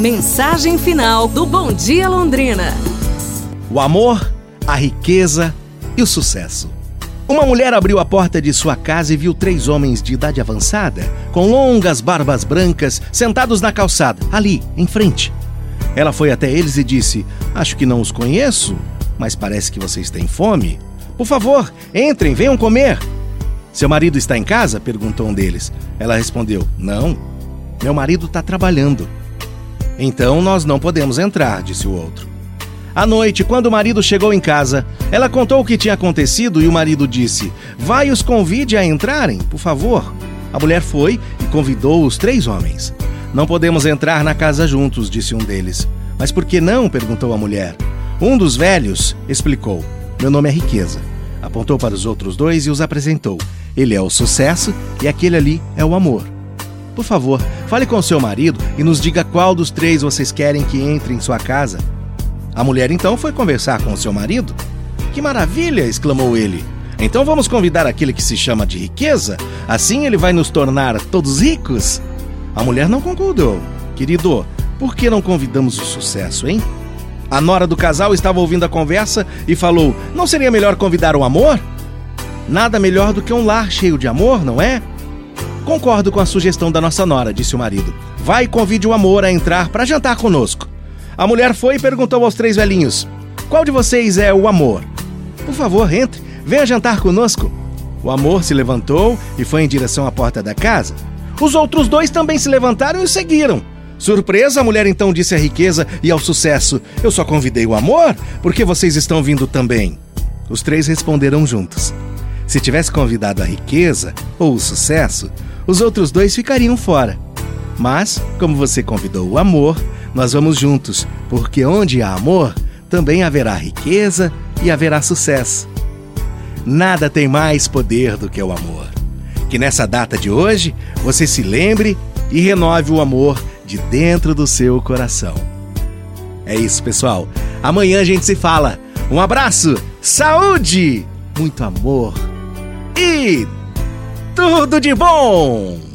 Mensagem final do Bom Dia Londrina: O amor, a riqueza e o sucesso. Uma mulher abriu a porta de sua casa e viu três homens de idade avançada, com longas barbas brancas, sentados na calçada, ali, em frente. Ela foi até eles e disse: Acho que não os conheço, mas parece que vocês têm fome. Por favor, entrem, venham comer. Seu marido está em casa? perguntou um deles. Ela respondeu: Não, meu marido está trabalhando. Então nós não podemos entrar, disse o outro. À noite, quando o marido chegou em casa, ela contou o que tinha acontecido e o marido disse: Vai os convide a entrarem, por favor. A mulher foi e convidou os três homens. Não podemos entrar na casa juntos, disse um deles. Mas por que não? perguntou a mulher. Um dos velhos explicou: Meu nome é Riqueza. Apontou para os outros dois e os apresentou. Ele é o sucesso e aquele ali é o amor. Por favor, fale com seu marido e nos diga qual dos três vocês querem que entre em sua casa. A mulher então foi conversar com seu marido. Que maravilha! exclamou ele. Então vamos convidar aquele que se chama de riqueza? Assim ele vai nos tornar todos ricos? A mulher não concordou. Querido, por que não convidamos o sucesso, hein? A nora do casal estava ouvindo a conversa e falou: Não seria melhor convidar o amor? Nada melhor do que um lar cheio de amor, não é? Concordo com a sugestão da nossa nora, disse o marido. Vai e convide o amor a entrar para jantar conosco. A mulher foi e perguntou aos três velhinhos: Qual de vocês é o amor? Por favor, entre, venha jantar conosco. O amor se levantou e foi em direção à porta da casa. Os outros dois também se levantaram e o seguiram. Surpresa, a mulher então disse à riqueza e ao sucesso: Eu só convidei o amor, porque vocês estão vindo também. Os três responderam juntos. Se tivesse convidado a riqueza ou o sucesso, os outros dois ficariam fora. Mas, como você convidou o amor, nós vamos juntos, porque onde há amor, também haverá riqueza e haverá sucesso. Nada tem mais poder do que o amor. Que nessa data de hoje você se lembre e renove o amor de dentro do seu coração. É isso, pessoal. Amanhã a gente se fala. Um abraço, saúde, muito amor e tudo de bom!